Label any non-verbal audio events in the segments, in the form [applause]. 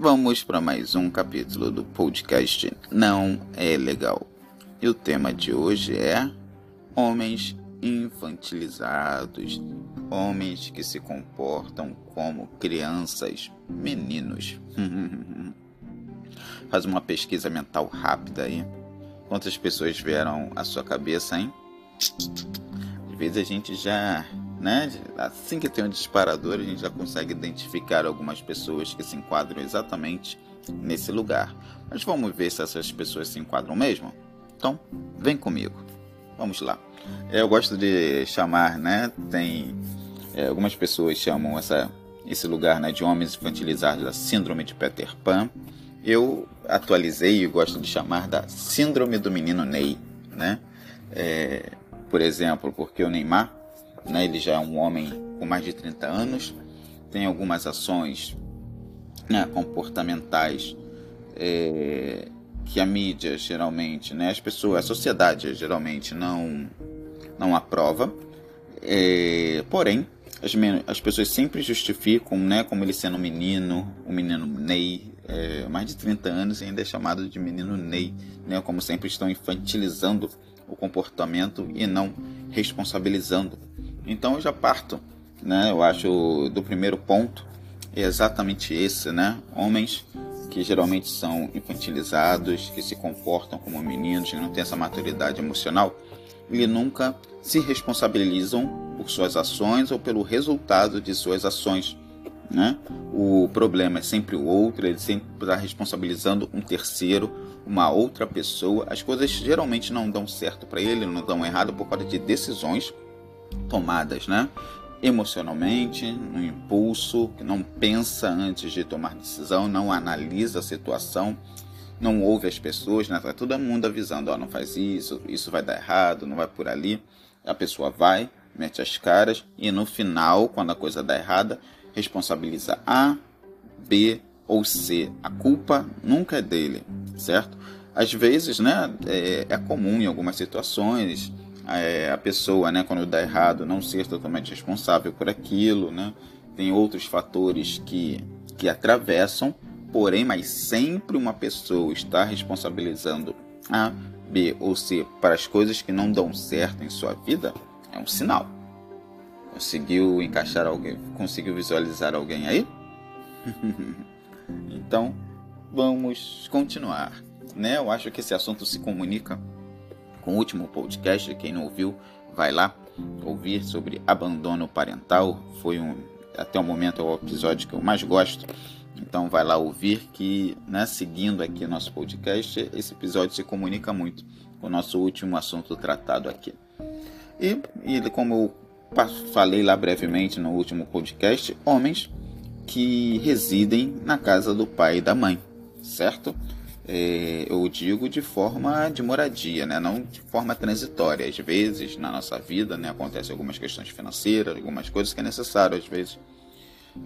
Vamos para mais um capítulo do podcast Não é Legal. E o tema de hoje é Homens infantilizados, homens que se comportam como crianças, meninos. [laughs] Faz uma pesquisa mental rápida aí. Quantas pessoas vieram à sua cabeça, hein? Às vezes a gente já né? Assim que tem um disparador, a gente já consegue identificar algumas pessoas que se enquadram exatamente nesse lugar. Mas vamos ver se essas pessoas se enquadram mesmo? Então, vem comigo. Vamos lá. Eu gosto de chamar, né? Tem é, algumas pessoas chamam essa, esse lugar né, de homens infantilizados da síndrome de Peter Pan. Eu atualizei e gosto de chamar da síndrome do menino Ney, né? É, por exemplo, porque o Neymar né? Ele já é um homem com mais de 30 anos, tem algumas ações né, comportamentais é, que a mídia geralmente, né, as pessoas, a sociedade geralmente não, não aprova. É, porém, as, as, pessoas sempre justificam, né, como ele sendo um menino, um menino Ney, é, mais de 30 anos e ainda é chamado de menino Ney, né, como sempre estão infantilizando o comportamento e não responsabilizando então eu já parto, né? Eu acho do primeiro ponto é exatamente esse, né? Homens que geralmente são infantilizados, que se comportam como meninos, que não têm essa maturidade emocional, e nunca se responsabilizam por suas ações ou pelo resultado de suas ações. Né? O problema é sempre o outro, ele sempre está responsabilizando um terceiro, uma outra pessoa. As coisas geralmente não dão certo para ele, não dão errado por causa de decisões tomadas, né? Emocionalmente, no impulso, que não pensa antes de tomar decisão, não analisa a situação, não ouve as pessoas, né? Tá todo mundo avisando, ó, não faz isso, isso vai dar errado, não vai por ali. A pessoa vai, mete as caras e no final, quando a coisa dá errada, responsabiliza A, B ou C. A culpa nunca é dele, certo? Às vezes, né, é, é comum em algumas situações é, a pessoa, né, quando dá errado, não ser totalmente responsável por aquilo, né? Tem outros fatores que, que atravessam, porém, mas sempre uma pessoa está responsabilizando A, B ou C para as coisas que não dão certo em sua vida, é um sinal. Conseguiu encaixar alguém? Conseguiu visualizar alguém aí? [laughs] então, vamos continuar. Né? Eu acho que esse assunto se comunica com o último podcast. Quem não ouviu, vai lá ouvir sobre abandono parental. Foi um, até o momento, é o episódio que eu mais gosto. Então vai lá ouvir que, né, seguindo aqui nosso podcast, esse episódio se comunica muito com o nosso último assunto tratado aqui. E, e como eu falei lá brevemente no último podcast, homens que residem na casa do pai e da mãe, certo? É, eu digo de forma de moradia, né? não de forma transitória. Às vezes, na nossa vida, né, acontecem algumas questões financeiras, algumas coisas que é necessário, às vezes,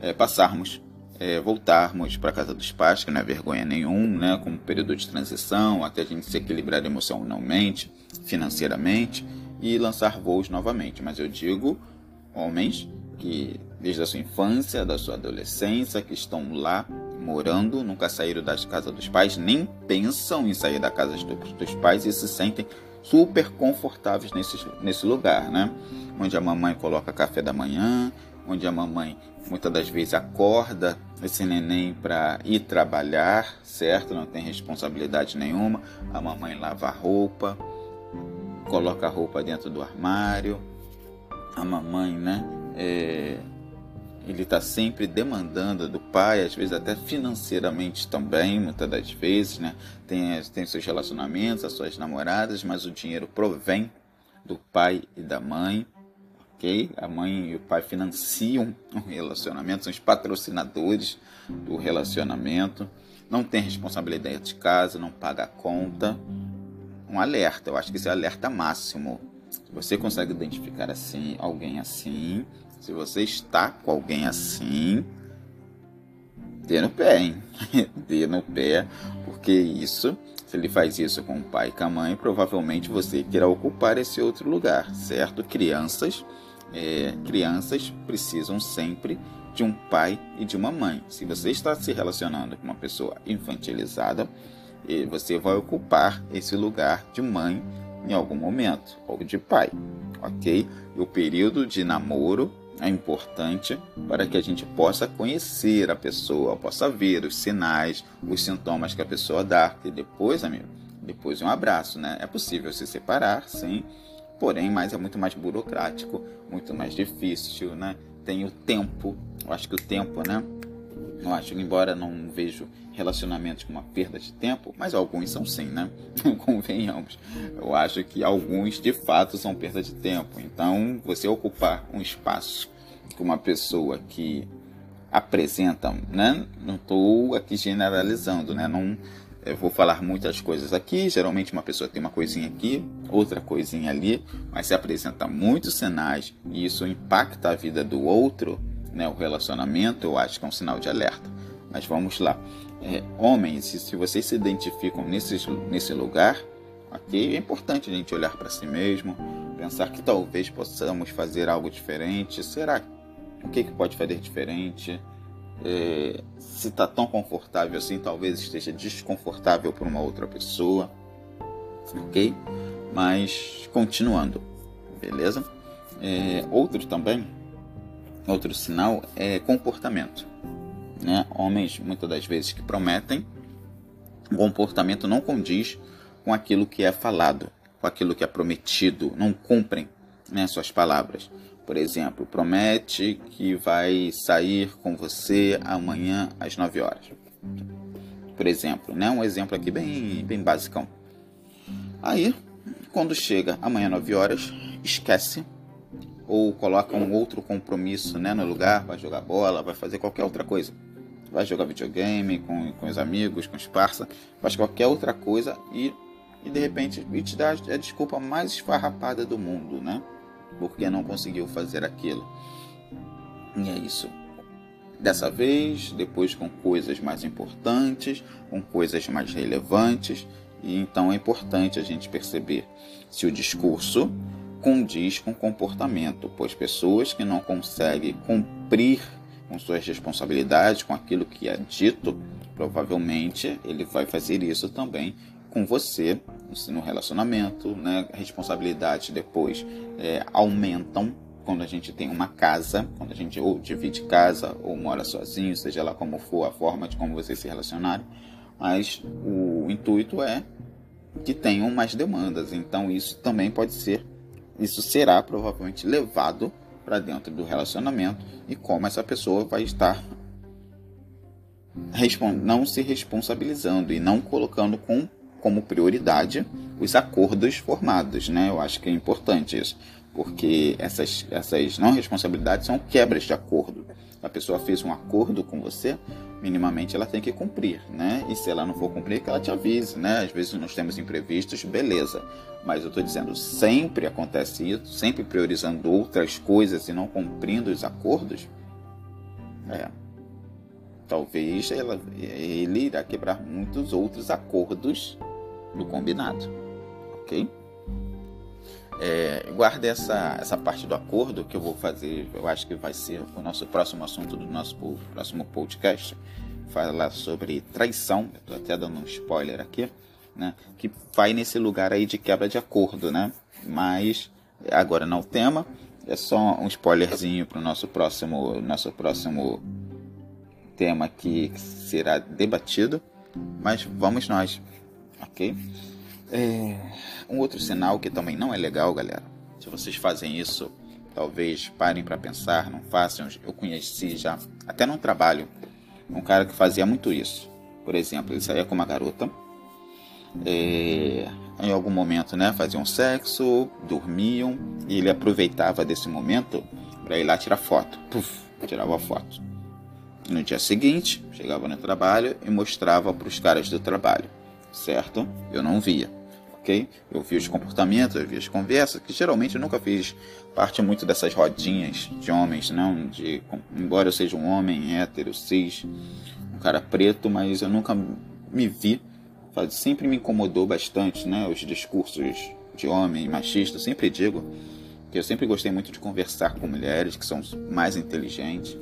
é, passarmos, é, voltarmos para casa dos pais, que não é vergonha nenhum, né, período de transição, até a gente se equilibrar emocionalmente, financeiramente e lançar voos novamente. Mas eu digo homens que, desde a sua infância, da sua adolescência, que estão lá morando, nunca saíram da casa dos pais, nem pensam em sair da casa dos pais e se sentem super confortáveis nesse, nesse lugar, né? Onde a mamãe coloca café da manhã, onde a mamãe muitas das vezes acorda esse neném para ir trabalhar, certo? Não tem responsabilidade nenhuma. A mamãe lava a roupa, coloca a roupa dentro do armário. A mamãe, né? É, ele está sempre demandando do pai, às vezes até financeiramente também, muitas das vezes, né? Tem, tem seus relacionamentos, as suas namoradas, mas o dinheiro provém do pai e da mãe, ok? A mãe e o pai financiam [laughs] o relacionamento, são os patrocinadores do relacionamento, não tem responsabilidade de casa, não paga a conta. Um alerta, eu acho que esse é o alerta máximo. Se você consegue identificar assim, alguém assim, se você está com alguém assim, dê no pé, hein? [laughs] dê no pé, porque isso, se ele faz isso com o pai e com a mãe, provavelmente você queira ocupar esse outro lugar, certo? Crianças é, crianças precisam sempre de um pai e de uma mãe. Se você está se relacionando com uma pessoa infantilizada, você vai ocupar esse lugar de mãe em algum momento, ou de pai, ok? E o período de namoro é importante para que a gente possa conhecer a pessoa, possa ver os sinais, os sintomas que a pessoa dá. E depois, amigo, depois um abraço, né? É possível se separar, sim, porém, mas é muito mais burocrático, muito mais difícil, né? Tem o tempo, eu acho que o tempo, né? Eu acho embora não vejo relacionamentos com uma perda de tempo, mas alguns são sim, né? [laughs] Convenhamos. Eu acho que alguns de fato são perda de tempo. Então, você ocupar um espaço com uma pessoa que apresenta, né? Não estou aqui generalizando, né? Não eu vou falar muitas coisas aqui. Geralmente uma pessoa tem uma coisinha aqui, outra coisinha ali, mas se apresenta muitos sinais e isso impacta a vida do outro, né? O relacionamento, eu acho que é um sinal de alerta. Mas vamos lá. É, homens, se vocês se identificam nesse, nesse lugar, ok? É importante a gente olhar para si mesmo, pensar que talvez possamos fazer algo diferente. Será o que, que pode fazer diferente? É, se está tão confortável assim, talvez esteja desconfortável para uma outra pessoa, ok? Mas continuando, beleza? É, outro também, outro sinal é comportamento né? Homens muitas das vezes que prometem, o comportamento não condiz com aquilo que é falado, com aquilo que é prometido, não cumprem né, suas palavras. Por exemplo, promete que vai sair com você amanhã às 9 horas. Por exemplo, né? Um exemplo aqui bem, bem basicão. Aí, quando chega amanhã às 9 horas, esquece ou coloca um outro compromisso né, no lugar, vai jogar bola, vai fazer qualquer outra coisa vai jogar videogame com, com os amigos, com os parça, faz qualquer outra coisa e, e de repente e te dá a desculpa mais esfarrapada do mundo, né? Porque não conseguiu fazer aquilo. E é isso. Dessa vez, depois com coisas mais importantes, com coisas mais relevantes, e então é importante a gente perceber se o discurso condiz com comportamento, pois pessoas que não conseguem cumprir com suas responsabilidades, com aquilo que é dito, provavelmente ele vai fazer isso também com você no relacionamento, né? Responsabilidades depois é, aumentam quando a gente tem uma casa, quando a gente ou divide casa ou mora sozinho, seja lá como for a forma de como vocês se relacionarem, mas o intuito é que tenham mais demandas. Então isso também pode ser, isso será provavelmente levado para dentro do relacionamento e como essa pessoa vai estar não se responsabilizando e não colocando com, como prioridade os acordos formados, né? Eu acho que é importante isso, porque essas, essas não responsabilidades são quebras de acordo. A pessoa fez um acordo com você, minimamente ela tem que cumprir, né? E se ela não for cumprir, que ela te avise, né? Às vezes nós temos imprevistos, beleza. Mas eu estou dizendo, sempre acontece isso, sempre priorizando outras coisas e não cumprindo os acordos. É. Talvez ela, ele irá quebrar muitos outros acordos do combinado, ok? É, guarde essa, essa parte do acordo que eu vou fazer, eu acho que vai ser o nosso próximo assunto do nosso próximo podcast. Falar sobre traição, estou até dando um spoiler aqui, né? Que vai nesse lugar aí de quebra de acordo, né? Mas agora não o tema, é só um spoilerzinho para o nosso próximo, nosso próximo tema que será debatido. Mas vamos nós, ok? É, um outro sinal que também não é legal, galera. Se vocês fazem isso, talvez parem para pensar, não façam. Eu conheci já, até no trabalho, um cara que fazia muito isso. Por exemplo, ele saía com uma garota, é, em algum momento, né, faziam sexo, dormiam, e ele aproveitava desse momento para ir lá tirar foto. Puf, tirava foto. No dia seguinte, chegava no trabalho e mostrava para os caras do trabalho, certo? Eu não via ok? Eu vi os comportamentos, eu vi as conversas, que geralmente eu nunca fiz parte muito dessas rodinhas de homens, não, de, embora eu seja um homem hétero, cis, um cara preto, mas eu nunca me vi, sempre me incomodou bastante, né, os discursos de homem machista, sempre digo, que eu sempre gostei muito de conversar com mulheres que são mais inteligentes.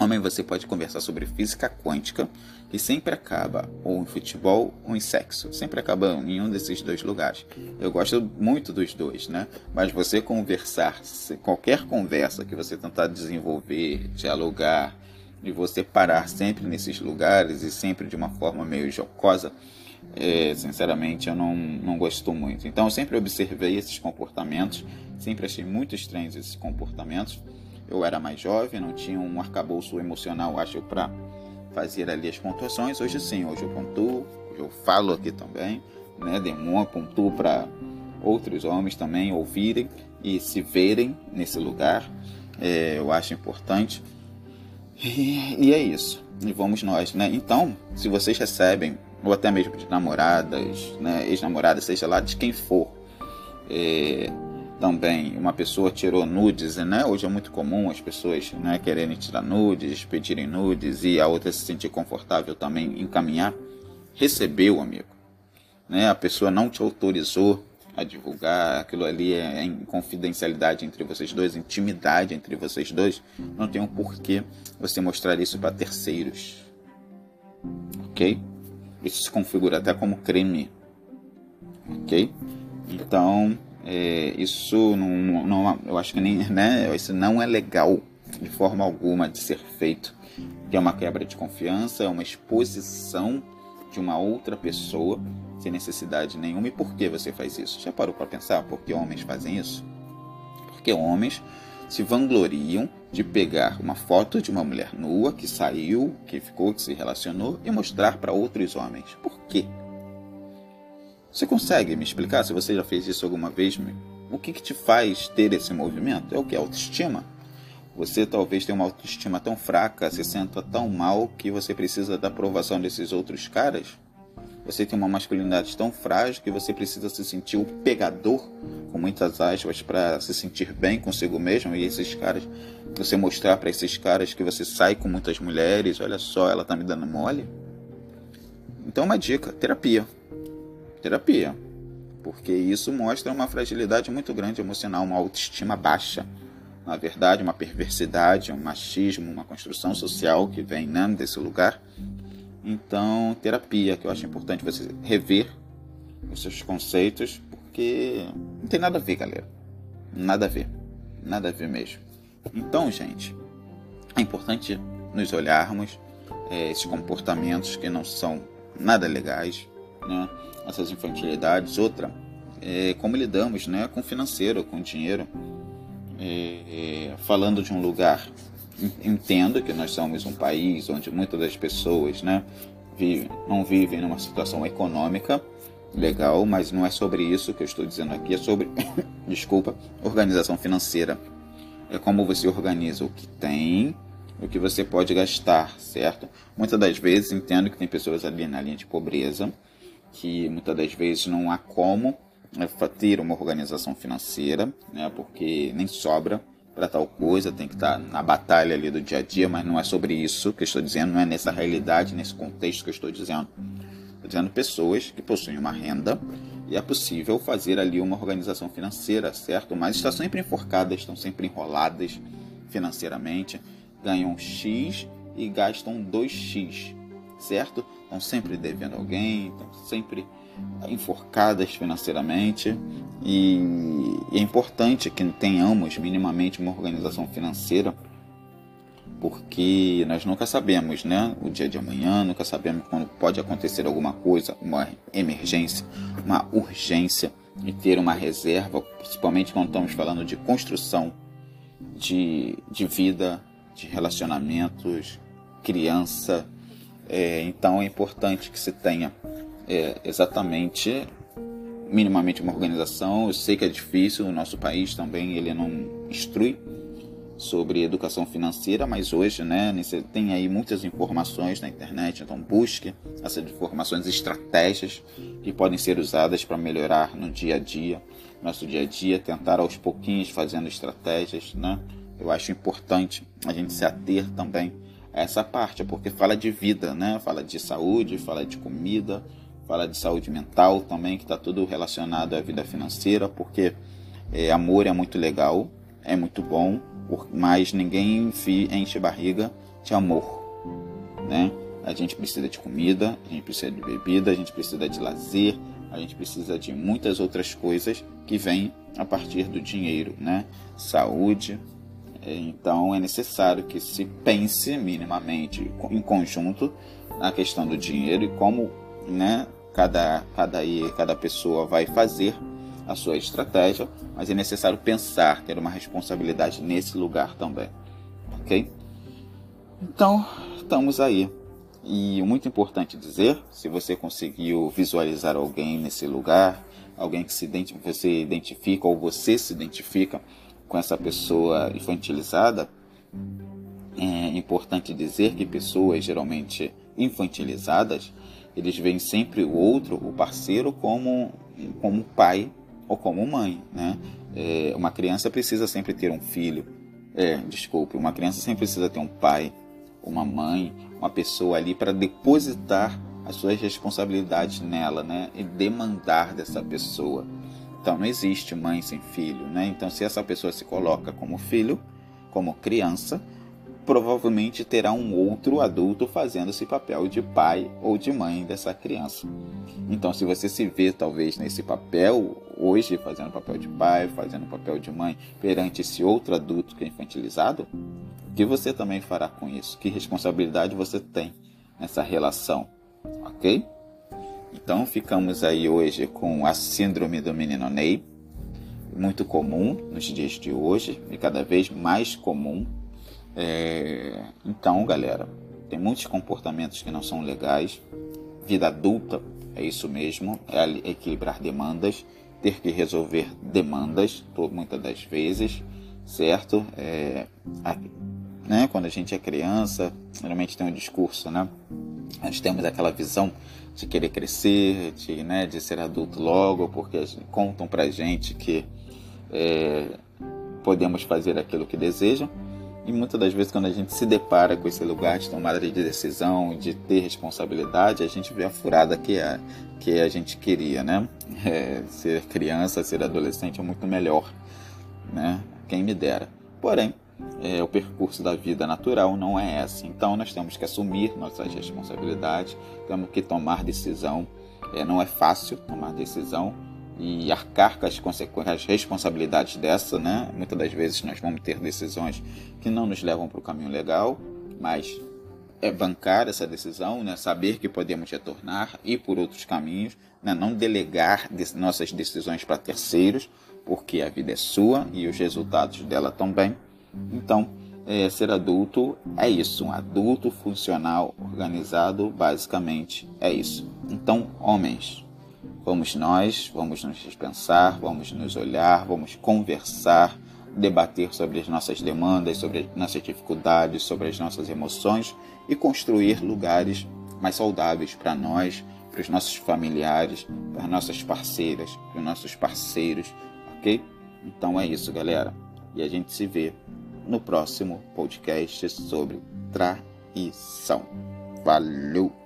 Homem, você pode conversar sobre física quântica, que sempre acaba ou em futebol ou em sexo. Sempre acaba em um desses dois lugares. Eu gosto muito dos dois, né? Mas você conversar, qualquer conversa que você tentar desenvolver, dialogar, e você parar sempre nesses lugares e sempre de uma forma meio jocosa, é, sinceramente eu não, não gosto muito. Então eu sempre observei esses comportamentos, sempre achei muito estranhos esses comportamentos. Eu era mais jovem, não tinha um arcabouço emocional, acho, para fazer ali as pontuações. Hoje sim, hoje eu pontuo, hoje eu falo aqui também, né? Demônio, pontuo para outros homens também ouvirem e se verem nesse lugar. É, eu acho importante. E, e é isso. E vamos nós, né? Então, se vocês recebem ou até mesmo de namoradas, né, ex-namoradas, seja lá de quem for. É, também uma pessoa tirou nudes, né? Hoje é muito comum as pessoas né, quererem tirar nudes, pedirem nudes e a outra se sentir confortável também encaminhar. Recebeu, amigo. Né? A pessoa não te autorizou a divulgar, aquilo ali é em confidencialidade entre vocês dois, intimidade entre vocês dois. Não tem um porquê você mostrar isso para terceiros. Ok? Isso se configura até como crime. Ok? Então, é, isso não, não, eu acho que nem, né, isso não é legal de forma alguma de ser feito. Que é uma quebra de confiança, é uma exposição de uma outra pessoa sem necessidade nenhuma. E por que você faz isso? Já parou para pensar por que homens fazem isso? Porque homens se vangloriam de pegar uma foto de uma mulher nua que saiu, que ficou, que se relacionou e mostrar para outros homens. Por quê? Você consegue me explicar se você já fez isso alguma vez? O que, que te faz ter esse movimento? É o que? Autoestima? Você talvez tenha uma autoestima tão fraca, se senta tão mal que você precisa da aprovação desses outros caras? Você tem uma masculinidade tão frágil que você precisa se sentir o pegador, com muitas aspas, para se sentir bem consigo mesmo. E esses caras, você mostrar para esses caras que você sai com muitas mulheres, olha só, ela tá me dando mole. Então, uma dica: terapia. Terapia. Porque isso mostra uma fragilidade muito grande emocional, uma autoestima baixa. Na verdade, uma perversidade, um machismo, uma construção social que vem né, desse lugar então, terapia, que eu acho importante você rever os seus conceitos, porque não tem nada a ver, galera. Nada a ver. Nada a ver mesmo. Então, gente, é importante nos olharmos é, esses comportamentos que não são nada legais, né? essas infantilidades. Outra, é, como lidamos né, com financeiro, com dinheiro. É, falando de um lugar entendo que nós somos um país onde muitas das pessoas né, vivem, não vivem numa situação econômica legal, mas não é sobre isso que eu estou dizendo aqui, é sobre, [coughs] desculpa, organização financeira. É como você organiza o que tem, o que você pode gastar, certo? Muitas das vezes entendo que tem pessoas ali na linha de pobreza, que muitas das vezes não há como né, ter uma organização financeira, né, porque nem sobra para tal coisa, tem que estar tá na batalha ali do dia a dia, mas não é sobre isso que eu estou dizendo, não é nessa realidade, nesse contexto que eu estou dizendo. Estou dizendo pessoas que possuem uma renda e é possível fazer ali uma organização financeira, certo? Mas estão sempre enforcadas, estão sempre enroladas financeiramente, ganham X e gastam 2X, certo? Estão sempre devendo alguém, estão sempre enforcadas financeiramente e é importante que tenhamos minimamente uma organização financeira porque nós nunca sabemos, né? O dia de amanhã, nunca sabemos quando pode acontecer alguma coisa, uma emergência, uma urgência e ter uma reserva, principalmente quando estamos falando de construção de, de vida, de relacionamentos, criança. É, então é importante que se tenha é, exatamente minimamente uma organização. Eu sei que é difícil, o nosso país também ele não instrui sobre educação financeira, mas hoje, né, tem aí muitas informações na internet, então busque essas informações, estratégias que podem ser usadas para melhorar no dia a dia, nosso dia a dia, tentar aos pouquinhos fazendo estratégias, né? Eu acho importante a gente se ater também essa parte, porque fala de vida, né? Fala de saúde, fala de comida, fala de saúde mental também, que está tudo relacionado à vida financeira, porque É, amor é muito legal, é muito bom, mas ninguém enche barriga de amor, né? A gente precisa de comida, a gente precisa de bebida, a gente precisa de lazer, a gente precisa de muitas outras coisas que vêm a partir do dinheiro, né? Saúde. Então é necessário que se pense minimamente em conjunto na questão do dinheiro e como, né? Cada cada cada pessoa vai fazer a sua estratégia, mas é necessário pensar, ter uma responsabilidade nesse lugar também, ok? Então estamos aí e muito importante dizer, se você conseguiu visualizar alguém nesse lugar, alguém que se você identifica ou você se identifica com essa pessoa infantilizada, é importante dizer que pessoas geralmente infantilizadas, eles veem sempre o outro, o parceiro, como, como pai ou como mãe. Né? É, uma criança precisa sempre ter um filho. É, desculpe, uma criança sempre precisa ter um pai, uma mãe, uma pessoa ali para depositar as suas responsabilidades nela, né? E demandar dessa pessoa. Então não existe mãe sem filho, né? Então se essa pessoa se coloca como filho, como criança, provavelmente terá um outro adulto fazendo esse papel de pai ou de mãe dessa criança. Então, se você se vê talvez nesse papel hoje, fazendo papel de pai, fazendo papel de mãe perante esse outro adulto que é infantilizado, o que você também fará com isso? Que responsabilidade você tem nessa relação? Ok? Então, ficamos aí hoje com a síndrome do menino Ney, muito comum nos dias de hoje e cada vez mais comum é, então, galera, tem muitos comportamentos que não são legais. Vida adulta é isso mesmo, é equilibrar demandas, ter que resolver demandas, muitas das vezes, certo? É, né, quando a gente é criança, geralmente tem um discurso, né? Nós temos aquela visão de querer crescer, de, né, de ser adulto logo, porque contam pra gente que é, podemos fazer aquilo que desejam e muitas das vezes, quando a gente se depara com esse lugar de tomada de decisão, de ter responsabilidade, a gente vê a furada que é que a gente queria, né? É, ser criança, ser adolescente é muito melhor, né? Quem me dera. Porém, é, o percurso da vida natural não é esse. Então, nós temos que assumir nossas responsabilidades, temos que tomar decisão. É, não é fácil tomar decisão, e arcar com as, consequências, as responsabilidades dessa, né? Muitas das vezes nós vamos ter decisões que não nos levam para o caminho legal, mas é bancar essa decisão, né? Saber que podemos retornar e por outros caminhos, né? Não delegar nossas decisões para terceiros, porque a vida é sua e os resultados dela também. Então, é, ser adulto é isso, um adulto funcional, organizado, basicamente é isso. Então, homens, Vamos nós, vamos nos dispensar, vamos nos olhar, vamos conversar, debater sobre as nossas demandas, sobre as nossas dificuldades, sobre as nossas emoções e construir lugares mais saudáveis para nós, para os nossos familiares, para as nossas parceiras, para os nossos parceiros, ok? Então é isso, galera. E a gente se vê no próximo podcast sobre traição. Valeu!